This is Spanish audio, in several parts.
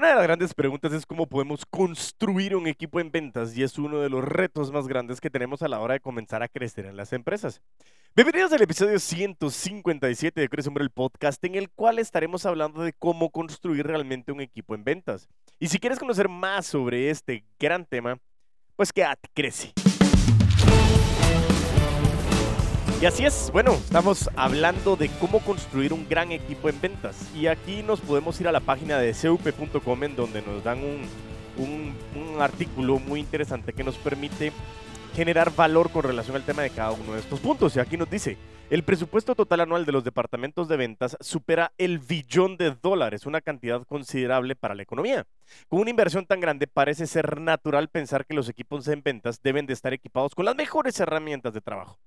Una de las grandes preguntas es cómo podemos construir un equipo en ventas y es uno de los retos más grandes que tenemos a la hora de comenzar a crecer en las empresas. Bienvenidos al episodio 157 de Crece Hombre el podcast en el cual estaremos hablando de cómo construir realmente un equipo en ventas. Y si quieres conocer más sobre este gran tema, pues quédate, crece. Y así es, bueno, estamos hablando de cómo construir un gran equipo en ventas. Y aquí nos podemos ir a la página de cup.com en donde nos dan un, un, artículo muy interesante que nos permite generar valor con relación al tema de cada uno de estos puntos. Y aquí nos dice, el presupuesto total anual de los departamentos de ventas supera el billón de dólares, una cantidad considerable para la economía. Con una inversión tan grande, parece ser natural pensar que los equipos en ventas deben de estar equipados con las mejores herramientas de trabajo.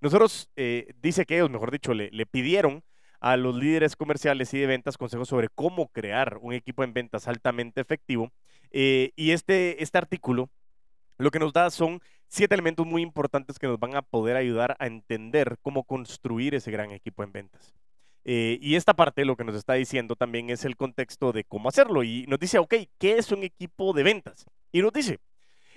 Nosotros, eh, dice que ellos, mejor dicho, le, pidieron a los líderes comerciales y de ventas consejos sobre cómo crear un equipo en ventas altamente efectivo. Eh, y este, este artículo lo que nos da son siete elementos muy importantes que nos van a poder ayudar a entender cómo construir ese gran equipo en ventas. Eh, y esta parte lo que nos está diciendo también es el contexto de cómo hacerlo. Y nos dice, ok, ¿qué es un equipo de ventas? Y nos dice,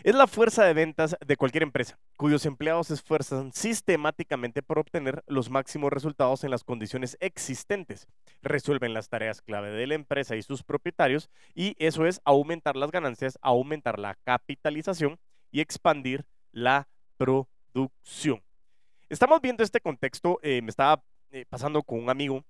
es la fuerza de ventas de cualquier empresa, cuyos empleados se esfuerzan sistemáticamente por obtener los máximos resultados en las condiciones existentes. Resuelven las tareas clave de la empresa y sus propietarios y eso es aumentar las ganancias, aumentar la capitalización y expandir la producción. Estamos viendo este contexto, eh, me estaba eh, pasando con un amigo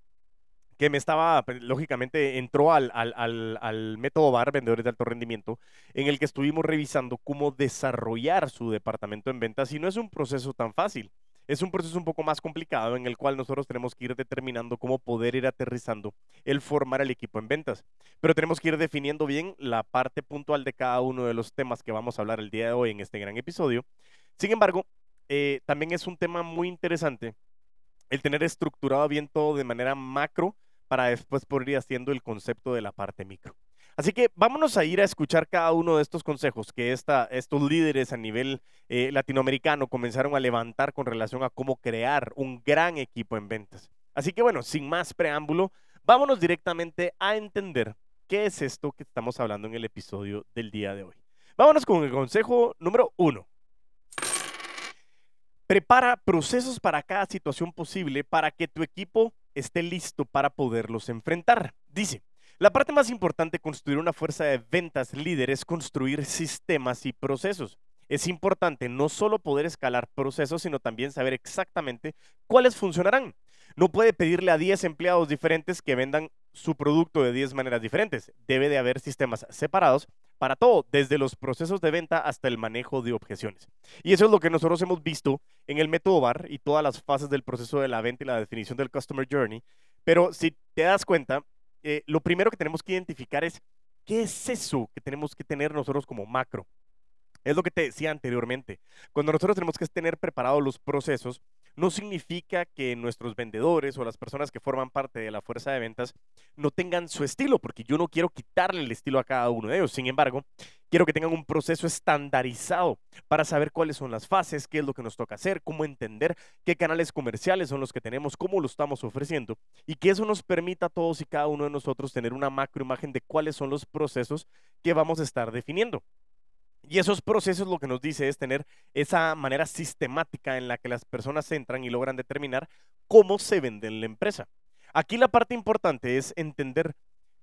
que me estaba, pues, lógicamente, entró al, al, método BAR, Vendedores de Alto Rendimiento, en el que estuvimos revisando cómo desarrollar su departamento en ventas y no es un proceso tan fácil. Es un proceso un poco más complicado en el cual nosotros tenemos que ir determinando cómo poder ir aterrizando el formar el equipo en ventas. Pero tenemos que ir definiendo bien la parte puntual de cada uno de los temas que vamos a hablar el día de hoy en este gran episodio. Sin embargo, eh, también es un tema muy interesante el tener estructurado bien todo de manera macro para después poder ir haciendo el concepto de la parte micro. Así que vámonos a ir a escuchar cada uno de estos consejos que estos líderes a nivel eh, latinoamericano comenzaron a levantar con relación a cómo crear un gran equipo en ventas. Así que bueno, sin más preámbulo, vámonos directamente a entender qué es esto que estamos hablando en el episodio del día de hoy. Vámonos con el consejo número uno. Prepara procesos para cada situación posible para que tu equipo esté listo para poderlos enfrentar. Dice, la parte más importante de construir una fuerza de ventas líder es construir sistemas y procesos. Es importante no solo poder escalar procesos, sino también saber exactamente cuáles funcionarán. No puede pedirle a 10 empleados diferentes que vendan su producto de 10 maneras diferentes. Debe de haber sistemas separados para todo, desde los procesos de venta hasta el manejo de objeciones. Y eso es lo que nosotros hemos visto en el método BAR y todas las fases del proceso de la venta y la definición del Customer Journey. Pero si te das cuenta, eh, lo primero que tenemos que identificar es qué es eso que tenemos que tener nosotros como macro. Es lo que te decía anteriormente. Cuando nosotros tenemos que tener preparados los procesos, no significa que nuestros vendedores o las personas que forman parte de la fuerza de ventas no tengan su estilo, porque yo no quiero quitarle el estilo a cada uno de ellos. Sin embargo, quiero que tengan un proceso estandarizado para saber cuáles son las fases, qué es lo que nos toca hacer, cómo entender qué canales comerciales son los que tenemos, cómo lo estamos ofreciendo y que eso nos permita a todos y cada uno de nosotros tener una macro imagen de cuáles son los procesos que vamos a estar definiendo. Y esos procesos lo que nos dice es tener esa manera sistemática en la que las personas entran y logran determinar cómo se vende en la empresa. Aquí la parte importante es entender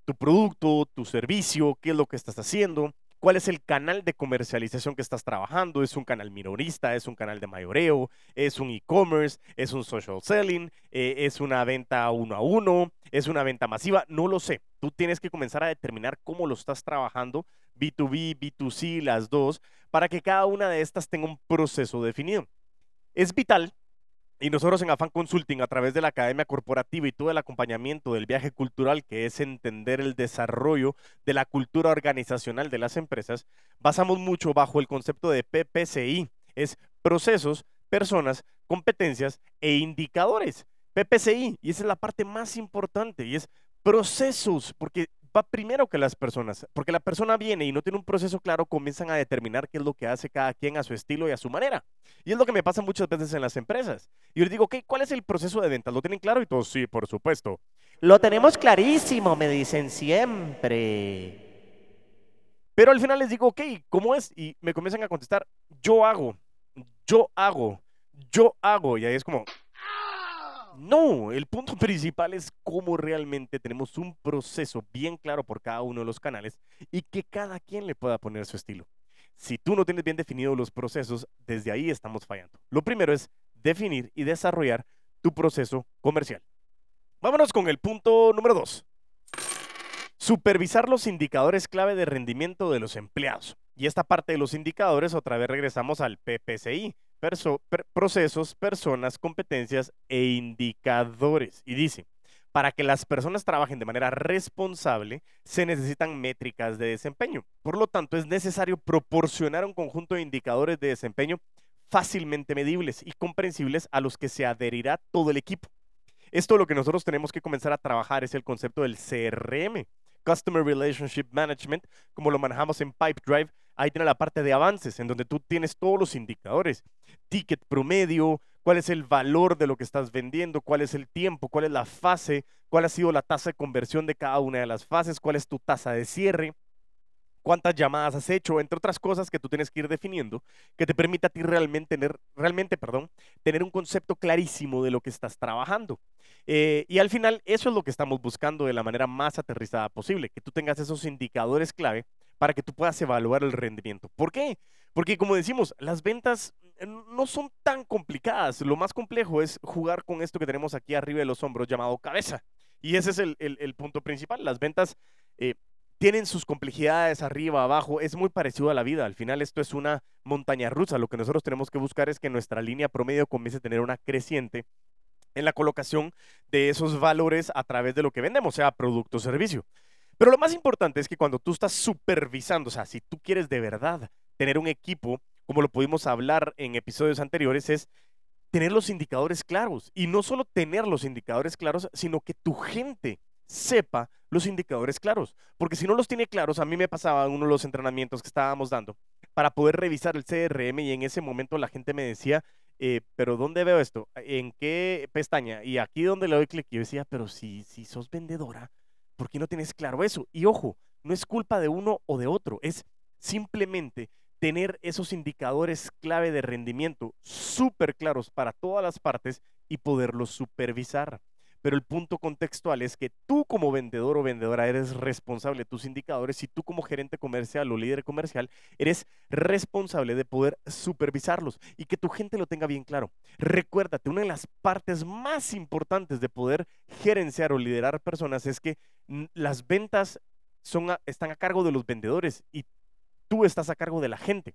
tu producto, tu servicio, qué es lo que estás haciendo, cuál es el canal de comercialización que estás trabajando. ¿Es un canal minorista? ¿Es un canal de mayoreo? ¿Es un e-commerce? ¿Es un social selling? Eh, ¿Es una venta uno a uno? ¿Es una venta masiva? No lo sé. Tú tienes que comenzar a determinar cómo lo estás trabajando, B2B, B2C, las dos, para que cada una de estas tenga un proceso definido. Es vital y nosotros en Afan Consulting, a través de la Academia Corporativa y todo el acompañamiento del viaje cultural, que es entender el desarrollo de la cultura organizacional de las empresas, basamos mucho bajo el concepto de PPCI. Es procesos, personas, competencias e indicadores. PPCI, y esa es la parte más importante, y es procesos, porque va primero que las personas, porque la persona viene y no tiene un proceso claro, comienzan a determinar qué es lo que hace cada quien a su estilo y a su manera. Y es lo que me pasa muchas veces en las empresas. Y yo les digo, ok, ¿cuál es el proceso de venta? ¿Lo tienen claro? Y todos, sí, por supuesto. Lo tenemos clarísimo, me dicen siempre. Pero al final les digo, ok, ¿cómo es? Y me comienzan a contestar, yo hago, yo hago, yo hago. Y ahí es como, no, el punto principal es cómo realmente tenemos un proceso bien claro por cada uno de los canales y que cada quien le pueda poner su estilo. Si tú no tienes bien definidos los procesos, desde ahí estamos fallando. Lo primero es definir y desarrollar tu proceso comercial. Vámonos con el punto número dos. Supervisar los indicadores clave de rendimiento de los empleados. Y esta parte de los indicadores, otra vez regresamos al PPCI, procesos, personas, competencias e indicadores. Y dice, para que las personas trabajen de manera responsable, se necesitan métricas de desempeño. Por lo tanto, es necesario proporcionar un conjunto de indicadores de desempeño fácilmente medibles y comprensibles a los que se adherirá todo el equipo. Esto lo que nosotros tenemos que comenzar a trabajar es el concepto del CRM, Customer Relationship Management, como lo manejamos en Pipedrive. Ahí tiene la parte de avances, en donde tú tienes todos los indicadores, ticket promedio, cuál es el valor de lo que estás vendiendo, cuál es el tiempo, cuál es la fase, cuál ha sido la tasa de conversión de cada una de las fases, cuál es tu tasa de cierre cuántas llamadas has hecho, entre otras cosas que tú tienes que ir definiendo, que te permita a ti realmente tener, realmente, perdón, tener un concepto clarísimo de lo que estás trabajando. Eh, y al final, eso es lo que estamos buscando de la manera más aterrizada posible, que tú tengas esos indicadores clave para que tú puedas evaluar el rendimiento. ¿Por qué? Porque como decimos, las ventas no son tan complicadas. Lo más complejo es jugar con esto que tenemos aquí arriba de los hombros llamado cabeza. Y ese es el, punto principal. Las ventas eh, tienen sus complejidades arriba, abajo, es muy parecido a la vida. Al final esto es una montaña rusa. Lo que nosotros tenemos que buscar es que nuestra línea promedio comience a tener una creciente en la colocación de esos valores a través de lo que vendemos, sea producto o servicio. Pero lo más importante es que cuando tú estás supervisando, o sea, si tú quieres de verdad tener un equipo, como lo pudimos hablar en episodios anteriores, es tener los indicadores claros. Y no solo tener los indicadores claros, sino que tu gente sepa los indicadores claros. Porque si no los tiene claros, a mí me pasaba en uno de los entrenamientos que estábamos dando para poder revisar el CRM y en ese momento la gente me decía, eh, pero ¿dónde veo esto? ¿En qué pestaña? Y aquí donde le doy clic, yo decía, pero si, si sos vendedora, ¿por qué no tienes claro eso? Y ojo, no es culpa de uno o de otro, es simplemente tener esos indicadores clave de rendimiento súper claros para todas las partes y poderlos supervisar pero el punto contextual es que tú como vendedor o vendedora eres responsable de tus indicadores y tú como gerente comercial o líder comercial eres responsable de poder supervisarlos y que tu gente lo tenga bien claro. Recuérdate, una de las partes más importantes de poder gerenciar o liderar personas es que las ventas están a cargo de los vendedores y tú estás a cargo de la gente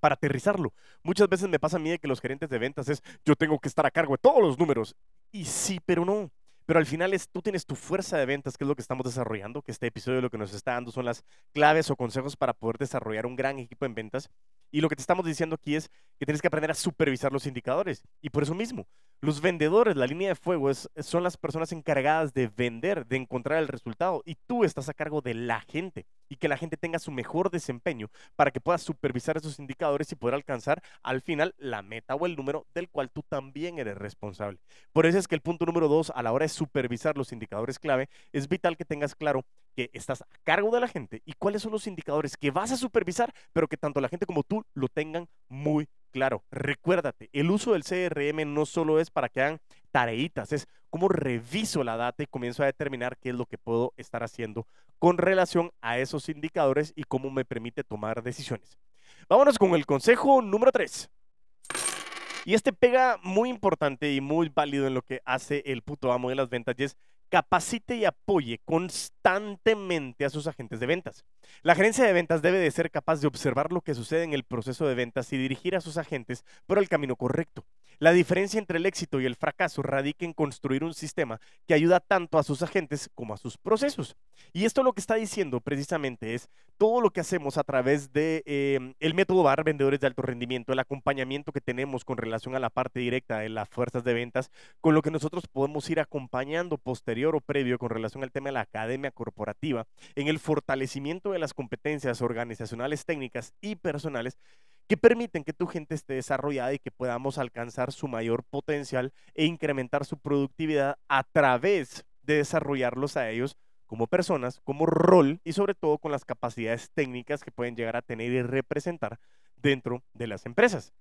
para aterrizarlo. Muchas veces me pasa a mí de que los gerentes de ventas es, yo tengo que estar a cargo de todos los números. Y sí, pero no. Pero al final es, tú tienes tu fuerza de ventas, que es lo que estamos desarrollando, que este episodio lo que nos está dando son las claves o consejos para poder desarrollar un gran equipo en ventas. Y lo que te estamos diciendo aquí es que tienes que aprender a supervisar los indicadores. Y por eso mismo, los vendedores, la línea de fuego, es, son las personas encargadas de vender, de encontrar el resultado. Y tú estás a cargo de la gente y que la gente tenga su mejor desempeño para que puedas supervisar esos indicadores y poder alcanzar al final la meta o el número del cual tú también eres responsable. Por eso es que el punto número dos, a la hora de supervisar los indicadores clave, es vital que tengas claro que estás a cargo de la gente y cuáles son los indicadores que vas a supervisar, pero que tanto la gente como tú lo tengan muy claro. Recuérdate, el uso del CRM no solo es para que hagan tareitas, es cómo reviso la data y comienzo a determinar qué es lo que puedo estar haciendo con relación a esos indicadores y cómo me permite tomar decisiones. Vámonos con el consejo número 3. Y este pega muy importante y muy válido en lo que hace el puto amo de las ventas capacite y apoye constantemente a sus agentes de ventas. La gerencia de ventas debe de ser capaz de observar lo que sucede en el proceso de ventas y dirigir a sus agentes por el camino correcto. La diferencia entre el éxito y el fracaso radica en construir un sistema que ayuda tanto a sus agentes como a sus procesos. Y esto lo que está diciendo precisamente es todo lo que hacemos a través de em, el método BAR, vendedores de alto rendimiento, el acompañamiento que tenemos con relación a la parte directa de las fuerzas de ventas, con lo que nosotros podemos ir acompañando o previo con relación al tema de la academia corporativa, en el fortalecimiento de las competencias organizacionales, técnicas y personales que permiten que tu gente esté desarrollada y que podamos alcanzar su mayor potencial e incrementar su productividad a través de desarrollarlos a ellos como personas, como rol y sobre todo con las capacidades técnicas que pueden llegar a tener y representar dentro de las empresas.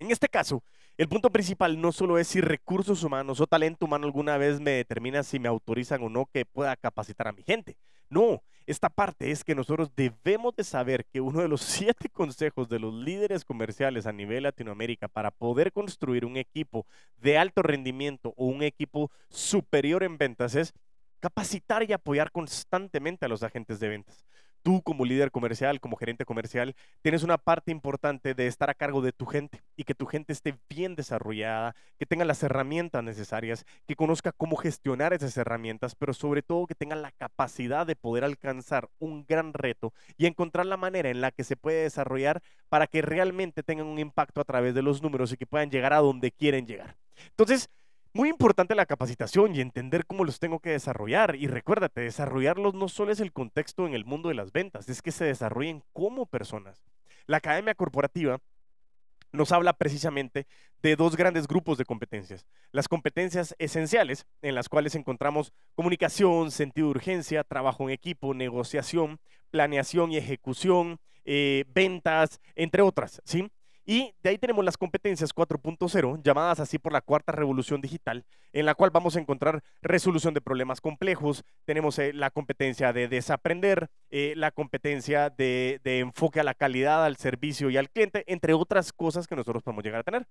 En este caso, el punto principal no solo es si recursos humanos o talento humano alguna vez me determina si me autorizan o no que pueda capacitar a mi gente. No, esta parte es que nosotros debemos de saber que uno de los siete consejos de los líderes comerciales a nivel Latinoamérica para poder construir un equipo de alto rendimiento o un equipo superior en ventas es capacitar y apoyar constantemente a los agentes de ventas tú como líder comercial, como gerente comercial, tienes una parte importante de estar a cargo de tu gente y que tu gente esté bien desarrollada, que tenga las herramientas necesarias, que conozca cómo gestionar esas herramientas, pero sobre todo que tenga la capacidad de poder alcanzar un gran reto y encontrar la manera en la que se puede desarrollar para que realmente tengan un impacto a través de los números y que puedan llegar a donde quieren llegar. Entonces, muy importante la capacitación y entender cómo los tengo que desarrollar. Y recuérdate, desarrollarlos no solo es el contexto en el mundo de las ventas, es que se desarrollen como personas. La academia corporativa nos habla precisamente de dos grandes grupos de competencias. Las competencias esenciales, en las cuales encontramos comunicación, sentido de urgencia, trabajo en equipo, negociación, planeación y ejecución, eh, ventas, entre otras, ¿sí? Y de ahí tenemos las competencias 4.0, llamadas así por la cuarta revolución digital, en la cual vamos a encontrar resolución de problemas complejos, tenemos eh, la competencia de desaprender, eh, la competencia de, de enfoque a la calidad, al servicio y al cliente, entre otras cosas que nosotros podemos llegar a tener.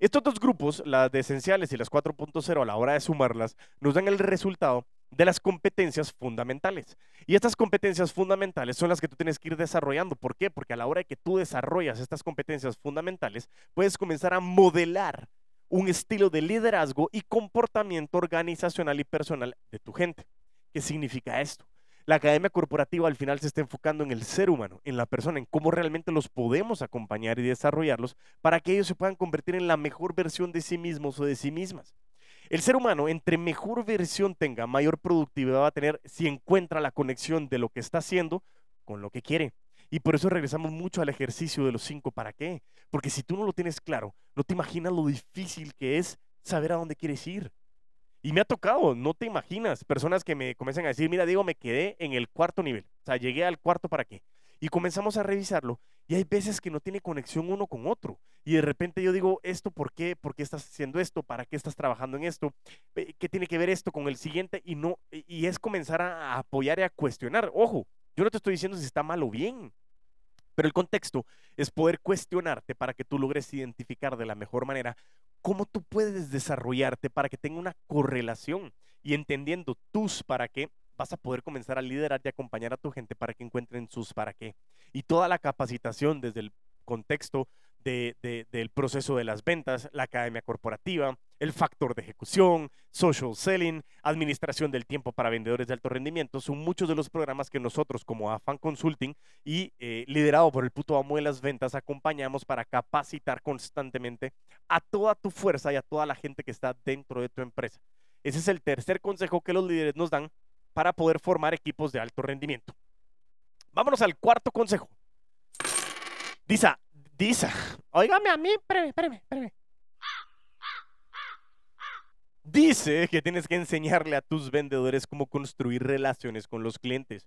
Estos dos grupos, las de esenciales y las 4.0, a la hora de sumarlas, nos dan el resultado de las competencias fundamentales. Y estas competencias fundamentales son las que tú tienes que ir desarrollando. ¿Por qué? Porque a la hora de que tú desarrollas estas competencias fundamentales, puedes comenzar a modelar un estilo de liderazgo y comportamiento organizacional y personal de tu gente. ¿Qué significa esto? La academia corporativa al final se está enfocando en el ser humano, en la persona, en cómo realmente los podemos acompañar y desarrollarlos para que ellos se puedan convertir en la mejor versión de sí mismos o de sí mismas. El ser humano, entre mejor versión tenga, mayor productividad va a tener si encuentra la conexión de lo que está haciendo con lo que quiere. Y por eso regresamos mucho al ejercicio de los cinco. ¿Para qué? Porque si tú no lo tienes claro, no te imaginas lo difícil que es saber a dónde quieres ir. Y me ha tocado, no te imaginas, personas que me comienzan a decir, mira, digo, me quedé en el cuarto nivel. O sea, llegué al cuarto para qué. Y comenzamos a revisarlo y hay veces que no tiene conexión uno con otro. Y de repente yo digo, ¿esto por qué? ¿Por qué estás haciendo esto? ¿Para qué estás trabajando en esto? ¿Qué tiene que ver esto con el siguiente? Y, no, y es comenzar a apoyar y a cuestionar. Ojo, yo no te estoy diciendo si está mal o bien. Pero el contexto es poder cuestionarte para que tú logres identificar de la mejor manera cómo tú puedes desarrollarte para que tenga una correlación y entendiendo tus para qué vas a poder comenzar a liderar y acompañar a tu gente para que encuentren sus para qué. Y toda la capacitación desde el contexto del proceso de las ventas, la academia corporativa, el factor de ejecución, social selling, administración del tiempo para vendedores de alto rendimiento, son muchos de los programas que nosotros como Afan Consulting y eh, liderado por el puto amo de las ventas acompañamos para capacitar constantemente a toda tu fuerza y a toda la gente que está dentro de tu empresa. Ese es el tercer consejo que los líderes nos dan para poder formar equipos de alto rendimiento. Vámonos al cuarto consejo. Disa, Disa, óigame a mí, espérame, espérame, espérame. Dice que tienes que enseñarle a tus vendedores cómo construir relaciones con los clientes.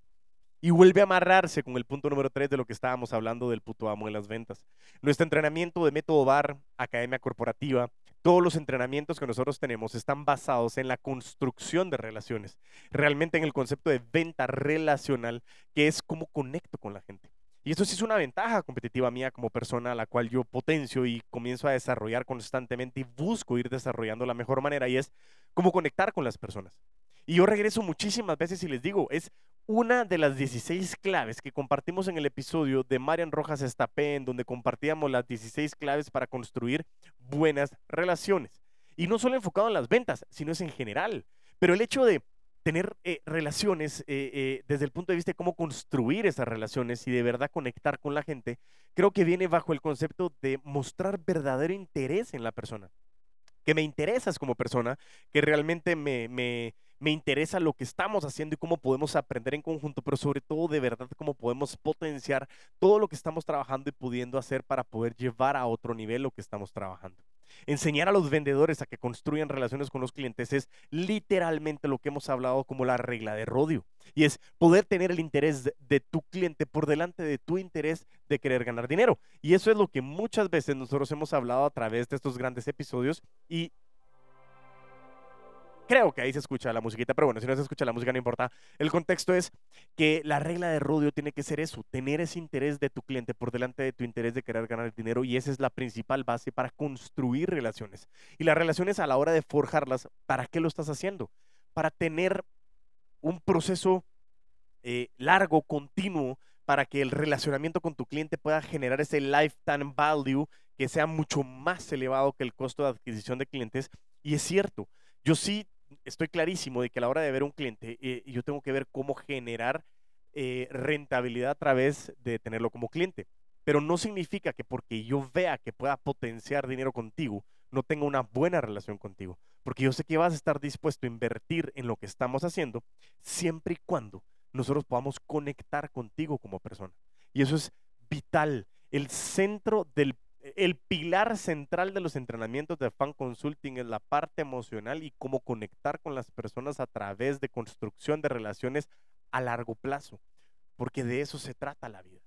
Y vuelve a amarrarse con el punto número 3 de lo que estábamos hablando del puto amo de las ventas. Nuestro entrenamiento de método BAR, Academia Corporativa, todos los entrenamientos que nosotros tenemos están basados en la construcción de relaciones, realmente en el concepto de venta relacional, que es cómo conecto con la gente. Y eso sí es una ventaja competitiva mía como persona, la cual yo potencio y comienzo a desarrollar constantemente y busco ir desarrollando la mejor manera, y es cómo conectar con las personas. Y yo regreso muchísimas veces y les digo, es una de las 16 claves que compartimos en el episodio de Marian Rojas Estapé, en donde compartíamos las 16 claves para construir buenas relaciones. Y no solo enfocado en las ventas, sino es en general. Pero el hecho de tener eh, relaciones eh, eh, desde el punto de vista de cómo construir esas relaciones y de verdad conectar con la gente, creo que viene bajo el concepto de mostrar verdadero interés en la persona. Que me interesas como persona, que realmente me, me me interesa lo que estamos haciendo y cómo podemos aprender en conjunto, pero sobre todo de verdad cómo podemos potenciar todo lo que estamos trabajando y pudiendo hacer para poder llevar a otro nivel lo que estamos trabajando. Enseñar a los vendedores a que construyan relaciones con los clientes es literalmente lo que hemos hablado como la regla de rodio. Y es poder tener el interés de, de, tu cliente por delante de tu interés de querer ganar dinero. Y eso es lo que muchas veces nosotros hemos hablado a través de estos grandes episodios y Creo que ahí se escucha la musiquita, pero bueno, si no se escucha la música no importa. El contexto es que la regla de rodio tiene que ser eso, tener ese interés de tu cliente por delante de tu interés de querer ganar dinero y esa es la principal base para construir relaciones. Y las relaciones a la hora de forjarlas, ¿para qué lo estás haciendo? Para tener un proceso eh, largo, continuo, para que el relacionamiento con tu cliente pueda generar ese lifetime value que sea mucho más elevado que el costo de adquisición de clientes. Y es cierto, yo sí estoy clarísimo de que a la hora de ver un cliente, eh, yo tengo que ver cómo generar eh, rentabilidad a través de tenerlo como cliente. Pero no significa que porque yo vea que pueda potenciar dinero contigo, no tenga una buena relación contigo. Porque yo sé que vas a estar dispuesto a invertir en lo que estamos haciendo siempre y cuando nosotros podamos conectar contigo como persona. Y eso es vital. El centro del el pilar central de los entrenamientos de fan consulting es la parte emocional y cómo conectar con las personas a través de construcción de relaciones a largo plazo, porque de eso se trata la vida,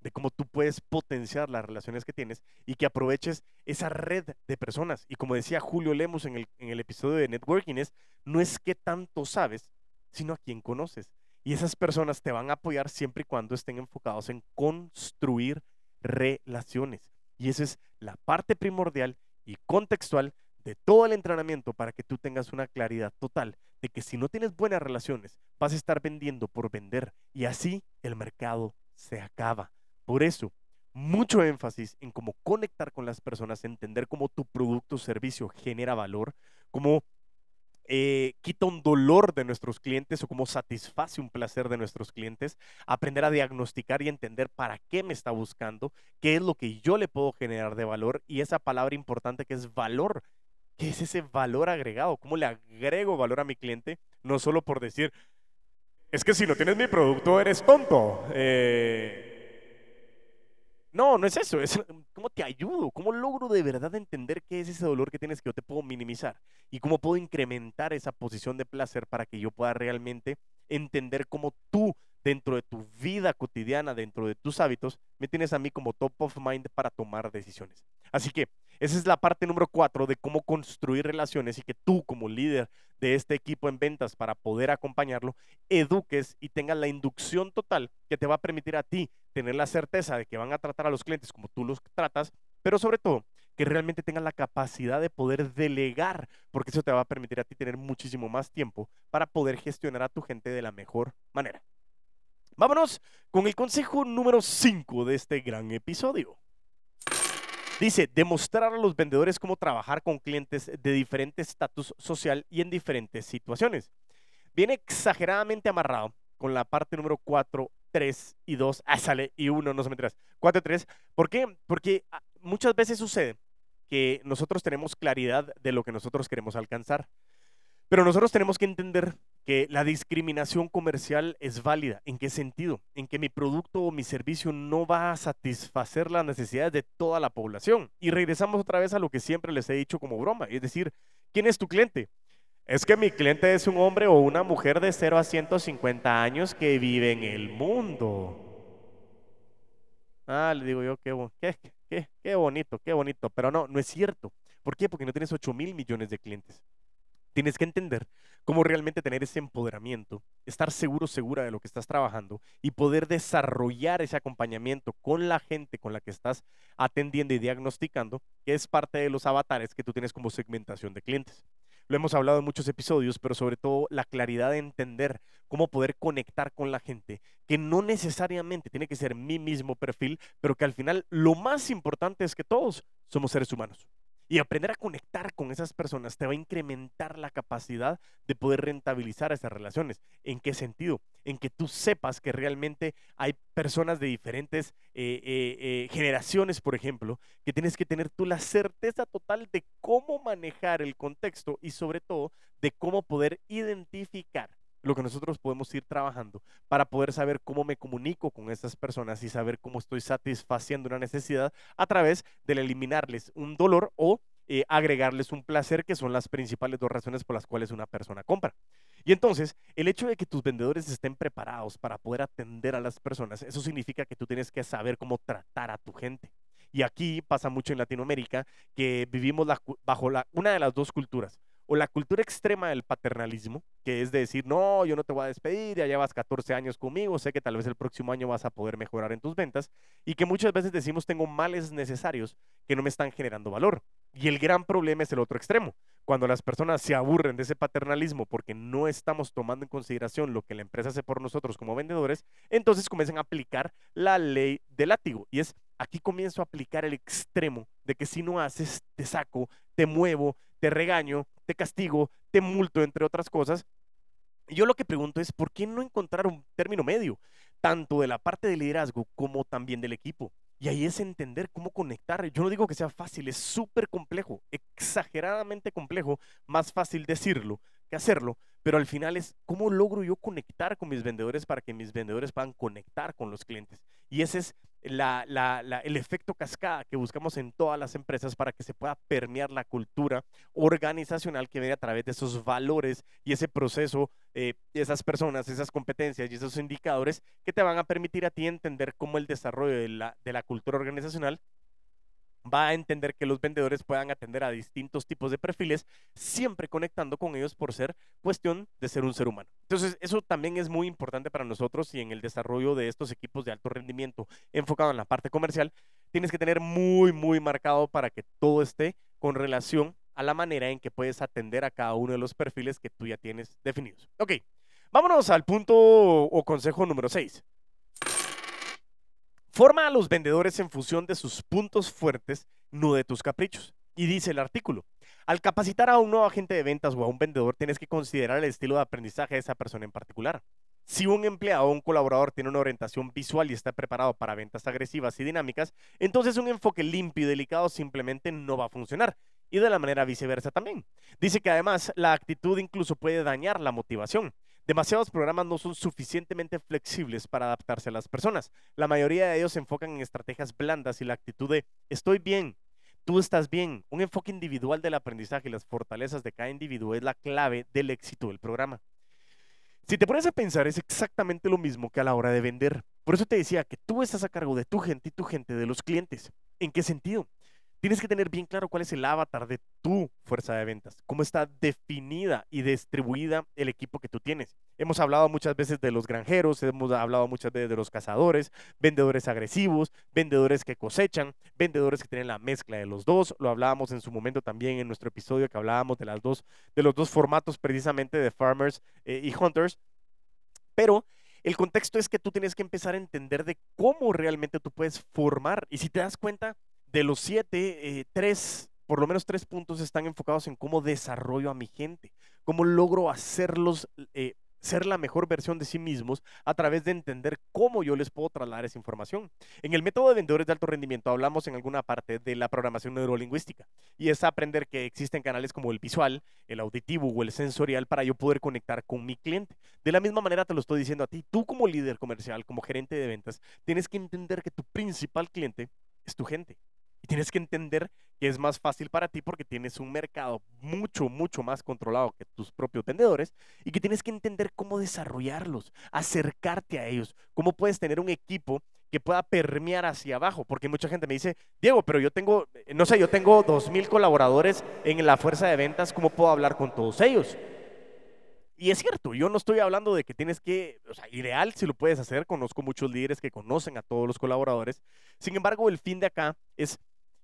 de cómo tú puedes potenciar las relaciones que tienes y que aproveches esa red de personas. Y como decía Julio Lemos en el, episodio de Networking, es, no es que tanto sabes, sino a quién conoces. Y esas personas te van a apoyar siempre y cuando estén enfocados en construir relaciones. Y esa es la parte primordial y contextual de todo el entrenamiento para que tú tengas una claridad total de que si no tienes buenas relaciones, vas a estar vendiendo por vender y así el mercado se acaba. Por eso, mucho énfasis en cómo conectar con las personas, entender cómo tu producto o servicio genera valor, cómo eh, quita un dolor de nuestros clientes o cómo satisface un placer de nuestros clientes, aprender a diagnosticar y entender para qué me está buscando, qué es lo que yo le puedo generar de valor y esa palabra importante que es valor. ¿Qué es ese valor agregado? ¿Cómo le agrego valor a mi cliente? No solo por decir, es que si no tienes mi producto eres tonto. Eh, no, no es eso, es cómo te ayudo, cómo logro de verdad entender qué es ese dolor que tienes que yo te puedo minimizar y cómo puedo incrementar esa posición de placer para que yo pueda realmente entender cómo tú dentro de tu vida cotidiana, dentro de tus hábitos, me tienes a mí como top of mind para tomar decisiones. Así que esa es la parte número cuatro de cómo construir relaciones y que tú como líder de este equipo en ventas para poder acompañarlo, eduques y tengas la inducción total que te va a permitir a ti tener la certeza de que van a tratar a los clientes como tú los tratas, pero sobre todo que realmente tengan la capacidad de poder delegar, porque eso te va a permitir a ti tener muchísimo más tiempo para poder gestionar a tu gente de la mejor manera. Vámonos con el consejo número 5 de este gran episodio. Dice, demostrar a los vendedores cómo trabajar con clientes de diferente estatus social y en diferentes situaciones. Viene exageradamente amarrado con la parte número 4, 3 y 2. Ah, sale y 1, no se me 4 y 3. ¿Por qué? Porque ah, muchas veces sucede que nosotros tenemos claridad de lo que nosotros queremos alcanzar. Pero nosotros tenemos que entender que la discriminación comercial es válida. ¿En qué sentido? En que mi producto o mi servicio no va a satisfacer las necesidades de toda la población. Y regresamos otra vez a lo que siempre les he dicho como broma, es decir, ¿quién es tu cliente? Es que mi cliente es un hombre o una mujer de 0 a 150 años que vive en el mundo. Ah, le digo yo, qué, qué, qué, qué bonito, qué bonito. Pero no, no es cierto. ¿Por qué? Porque no tienes 8 mil millones de clientes. Tienes que entender cómo realmente tener ese empoderamiento, estar seguro, segura de lo que estás trabajando y poder desarrollar ese acompañamiento con la gente con la que estás atendiendo y diagnosticando, que es parte de los avatares que tú tienes como segmentación de clientes. Lo hemos hablado en muchos episodios, pero sobre todo la claridad de entender cómo poder conectar con la gente, que no necesariamente tiene que ser mi mismo perfil, pero que al final lo más importante es que todos somos seres humanos Y aprender a conectar con esas personas te va a incrementar la capacidad de poder rentabilizar esas relaciones. ¿En qué sentido? En que tú sepas que realmente hay personas de diferentes eh, eh, eh, generaciones, por ejemplo, que tienes que tener tú la certeza total de cómo manejar el contexto y sobre todo de cómo poder identificar lo que nosotros podemos ir trabajando para poder saber cómo me comunico con esas personas y saber cómo estoy satisfaciendo una necesidad a través del eliminarles un dolor o eh, agregarles un placer, que son las principales dos razones por las cuales una persona compra. Y entonces, el hecho de que tus vendedores estén preparados para poder atender a las personas, eso significa que tú tienes que saber cómo tratar a tu gente. Y aquí pasa mucho en Latinoamérica que vivimos bajo una de las dos culturas o la cultura extrema del paternalismo, que es de decir, no, yo no te voy a despedir, ya llevas 14 años conmigo, sé que tal vez el próximo año vas a poder mejorar en tus ventas, y que muchas veces decimos, tengo males necesarios que no me están generando valor. Y el gran problema es el otro extremo, cuando las personas se aburren de ese paternalismo porque no estamos tomando en consideración lo que la empresa hace por nosotros como vendedores, entonces comienzan a aplicar la ley del látigo, y es, aquí comienzo a aplicar el extremo de que si no haces, te saco, te muevo, te regaño, te castigo, te multo, entre otras cosas. Yo lo que pregunto es, ¿por qué no encontrar un término medio, tanto de la parte de liderazgo como también del equipo? Y ahí es entender cómo conectar. Yo no digo que sea fácil, es súper complejo, exageradamente complejo, más fácil decirlo que hacerlo, pero al final es cómo logro yo conectar con mis vendedores para que mis vendedores puedan conectar con los clientes. Y ese es el efecto cascada que buscamos en todas las empresas para que se pueda permear la cultura organizacional que viene a través de esos valores y ese proceso, eh, esas personas, esas competencias y esos indicadores que te van a permitir a ti entender cómo el desarrollo de la, de la cultura organizacional va a entender que los vendedores puedan atender a distintos tipos de perfiles, siempre conectando con ellos por ser cuestión de ser un ser humano. Entonces, eso también es muy importante para nosotros y en el desarrollo de estos equipos de alto rendimiento enfocado en la parte comercial, tienes que tener muy, muy marcado para que todo esté con relación a la manera en que puedes atender a cada uno de los perfiles que tú ya tienes definidos. Ok, vámonos al punto o consejo número 6. Forma a los vendedores en función de sus puntos fuertes, no de tus caprichos. Y dice el artículo, al capacitar a un nuevo agente de ventas o a un vendedor, tienes que considerar el estilo de aprendizaje de esa persona en particular. Si un empleado o un colaborador tiene una orientación visual y está preparado para ventas agresivas y dinámicas, entonces un enfoque limpio y delicado simplemente no va a funcionar. Y de la manera viceversa también. Dice que además la actitud incluso puede dañar la motivación. Demasiados programas no son suficientemente flexibles para adaptarse a las personas. La mayoría de ellos se enfocan en estrategias blandas y la actitud de estoy bien, tú estás bien. Un enfoque individual del aprendizaje y las fortalezas de cada individuo es la clave del éxito del programa. Si te pones a pensar, es exactamente lo mismo que a la hora de vender. Por eso te decía que tú estás a cargo de tu gente y tu gente de los clientes. ¿En qué sentido? Tienes que tener bien claro cuál es el avatar de tu fuerza de ventas, cómo está definida y distribuida el equipo que tú tienes. Hemos hablado muchas veces de los granjeros, hemos hablado muchas veces de los cazadores, vendedores agresivos, vendedores que cosechan, vendedores que tienen la mezcla de los dos. Lo hablábamos en su momento también en nuestro episodio que hablábamos de, las dos, de los dos formatos precisamente de farmers eh, y hunters. Pero el contexto es que tú tienes que empezar a entender de cómo realmente tú puedes formar. Y si te das cuenta, de los siete, eh, tres, por lo menos tres puntos están enfocados en cómo desarrollo a mi gente, cómo logro hacerlos eh, ser la mejor versión de sí mismos a través de entender cómo yo les puedo trasladar esa información. En el método de vendedores de alto rendimiento hablamos en alguna parte de la programación neurolingüística y es aprender que existen canales como el visual, el auditivo o el sensorial para yo poder conectar con mi cliente. De la misma manera te lo estoy diciendo a ti, tú como líder comercial, como gerente de ventas, tienes que entender que tu principal cliente es tu gente. Y tienes que entender que es más fácil para ti porque tienes un mercado mucho, mucho más controlado que tus propios vendedores y que tienes que entender cómo desarrollarlos, acercarte a ellos, cómo puedes tener un equipo que pueda permear hacia abajo, porque mucha gente me dice, Diego, pero yo tengo, no sé, yo tengo dos mil colaboradores en la fuerza de ventas, ¿cómo puedo hablar con todos ellos? Y es cierto, yo no estoy hablando de que tienes que, o sea, ideal si lo puedes hacer, conozco muchos líderes que conocen a todos los colaboradores, sin embargo, el fin de acá es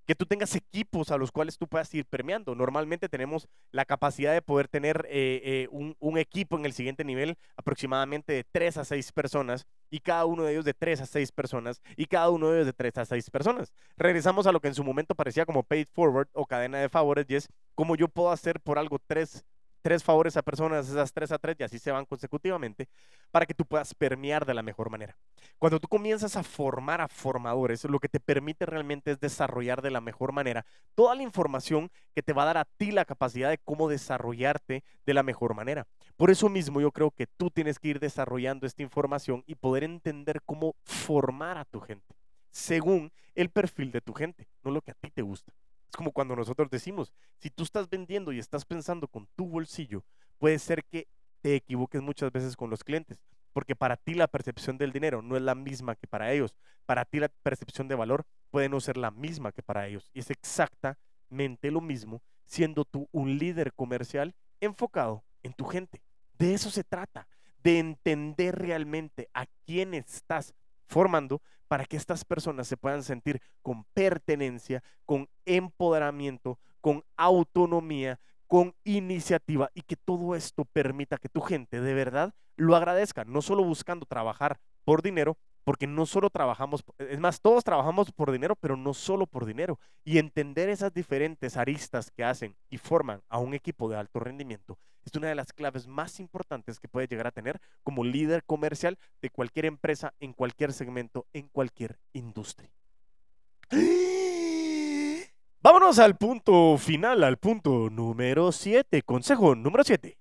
que tú tengas equipos a los cuales tú puedas ir premiando. Normalmente tenemos la capacidad de poder tener eh, eh, un, equipo en el siguiente nivel aproximadamente de 3 a 6 personas y cada uno de ellos de 3 a 6 personas y cada uno de ellos de 3 a 6 personas. Regresamos a lo que en su momento parecía como paid forward o cadena de favores y es cómo yo puedo hacer por algo tres tres favores a personas, esas tres a tres, y así se van consecutivamente, para que tú puedas permear de la mejor manera. Cuando tú comienzas a formar a formadores, lo que te permite realmente es desarrollar de la mejor manera toda la información que te va a dar a ti la capacidad de cómo desarrollarte de la mejor manera. Por eso mismo yo creo que tú tienes que ir desarrollando esta información y poder entender cómo formar a tu gente, según el perfil de tu gente, no lo que a ti te gusta. Es como cuando nosotros decimos, si tú estás vendiendo y estás pensando con tu bolsillo, puede ser que te equivoques muchas veces con los clientes, porque para ti la percepción del dinero no es la misma que para ellos. Para ti la percepción de valor puede no ser la misma que para ellos. Y es exactamente lo mismo siendo tú un líder comercial enfocado en tu gente. De eso se trata, de entender realmente a quién estás formando para que estas personas se puedan sentir con pertenencia, con empoderamiento, con autonomía, con iniciativa y que todo esto permita que tu gente de verdad lo agradezca, no solo buscando trabajar por dinero, porque no solo trabajamos, es más, todos trabajamos por dinero, pero no solo por dinero. Y entender esas diferentes aristas que hacen y forman a un equipo de alto rendimiento es una de las claves más importantes que puedes llegar a tener como líder comercial de cualquier empresa, en cualquier segmento, en cualquier industria. Vámonos al punto final, al punto número 7. Consejo número 7.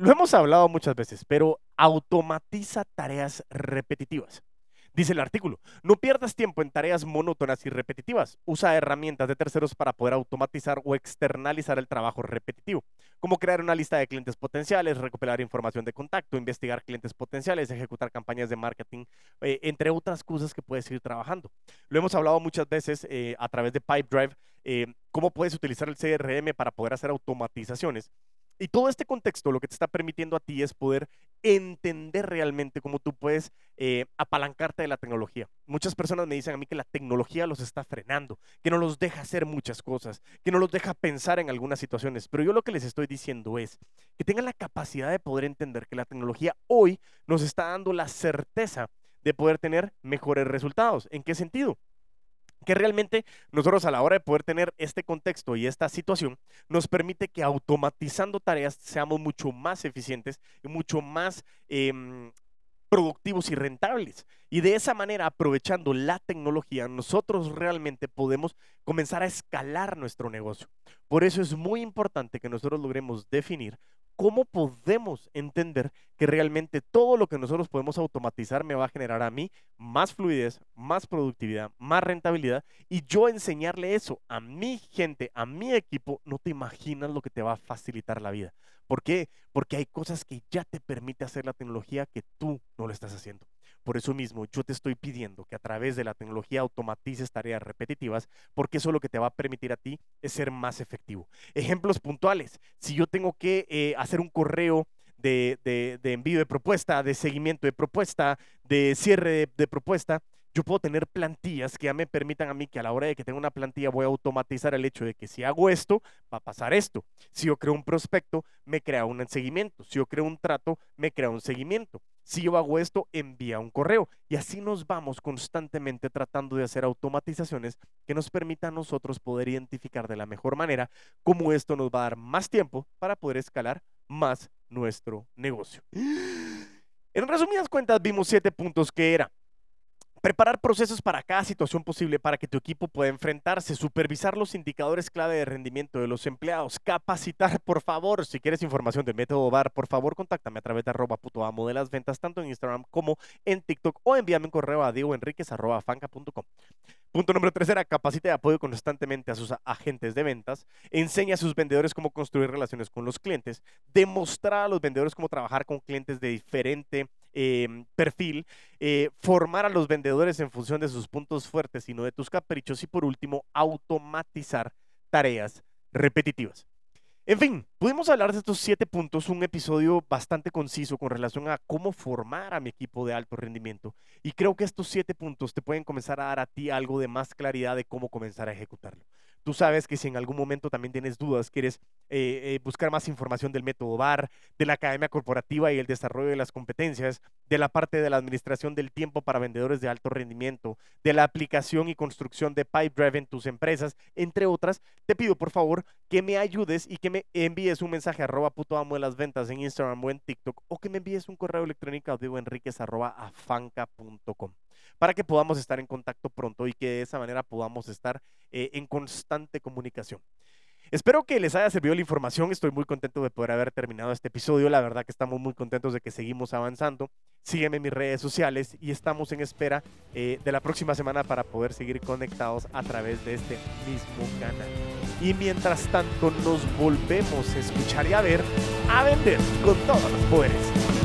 Lo hemos hablado muchas veces, pero automatiza tareas repetitivas. Dice el artículo, no pierdas tiempo en tareas monótonas y repetitivas. Usa herramientas de terceros para poder automatizar o externalizar el trabajo repetitivo, como crear una lista de clientes potenciales, recopilar información de contacto, investigar clientes potenciales, ejecutar campañas de marketing, eh, entre otras cosas que puedes ir trabajando. Lo hemos hablado muchas veces eh, a través de Pipedrive, eh, cómo puedes utilizar el CRM para poder hacer automatizaciones. Y todo este contexto lo que te está permitiendo a ti es poder entender realmente cómo tú puedes eh, apalancarte de la tecnología. Muchas personas me dicen a mí que la tecnología los está frenando, que no los deja hacer muchas cosas, que no los deja pensar en algunas situaciones. Pero yo lo que les estoy diciendo es que tengan la capacidad de poder entender que la tecnología hoy nos está dando la certeza de poder tener mejores resultados. ¿En qué sentido? Que realmente nosotros a la hora de poder tener este contexto y esta situación nos permite que automatizando tareas seamos mucho más eficientes y mucho más em, productivos y rentables. Y de esa manera, aprovechando la tecnología, nosotros realmente podemos comenzar a escalar nuestro negocio. Por eso es muy importante que nosotros logremos definir ¿cómo podemos entender que realmente todo lo que nosotros podemos automatizar me va a generar a mí más fluidez, más productividad, más rentabilidad? Y yo enseñarle eso a mi gente, a mi equipo, no te imaginas lo que te va a facilitar la vida. ¿Por qué? Porque hay cosas que ya te permite hacer la tecnología que tú no lo estás haciendo. Por eso mismo, yo te estoy pidiendo que a través de la tecnología automatices tareas repetitivas, porque eso lo que te va a permitir a ti es ser más efectivo. Ejemplos puntuales. Si yo tengo que eh, hacer un correo de, envío de propuesta, de seguimiento de propuesta, de cierre de propuesta, yo puedo tener plantillas que ya me permitan a mí que a la hora de que tenga una plantilla voy a automatizar el hecho de que si hago esto, va a pasar esto. Si yo creo un prospecto, me crea un seguimiento. Si yo creo un trato, me crea un seguimiento. Si yo hago esto, envía un correo. Y así nos vamos constantemente tratando de hacer automatizaciones que nos permitan a nosotros poder identificar de la mejor manera cómo esto nos va a dar más tiempo para poder escalar más nuestro negocio. En resumidas cuentas, vimos siete puntos que era Preparar procesos para cada situación posible para que tu equipo pueda enfrentarse, supervisar los indicadores clave de rendimiento de los empleados, capacitar, por favor, si quieres información del método VAR, por favor, contáctame a través de arroba puto amo de las ventas, tanto en Instagram como en TikTok o envíame un correo a diegoenriquez.fanca.com. Punto número tres era capacita y apoyo constantemente a sus agentes de ventas, enseña a sus vendedores cómo construir relaciones con los clientes, demostrar a los vendedores cómo trabajar con clientes de diferente em, perfil, eh, formar a los vendedores en función de sus puntos fuertes y no de tus caprichos y por último, automatizar tareas repetitivas. En fin, pudimos hablar de estos siete puntos, un episodio bastante conciso con relación a cómo formar a mi equipo de alto rendimiento. Y creo que estos siete puntos te pueden comenzar a dar a ti algo de más claridad de cómo comenzar a ejecutarlo. Tú sabes que si en algún momento también tienes dudas, quieres eh, eh, buscar más información del método VAR, de la academia corporativa y el desarrollo de las competencias, de la parte de la administración del tiempo para vendedores de alto rendimiento, de la aplicación y construcción de Pipe Drive en tus empresas, entre otras, te pido por favor que me ayudes y me envíes un mensaje arroba puto amo de las ventas en Instagram o en TikTok o que me envíes un correo electrónico a enriquez arroba afanca.com para que podamos estar en contacto pronto y que de esa manera podamos estar eh, en constante comunicación. Espero que les haya servido la información. Estoy muy contento de poder haber terminado este episodio. La verdad que estamos muy contentos de que seguimos avanzando. Sígueme en mis redes sociales y estamos en espera eh, de la próxima semana para poder seguir conectados a través de este mismo canal. Y mientras tanto nos volvemos a escuchar y a ver, a vender con todos los poderes.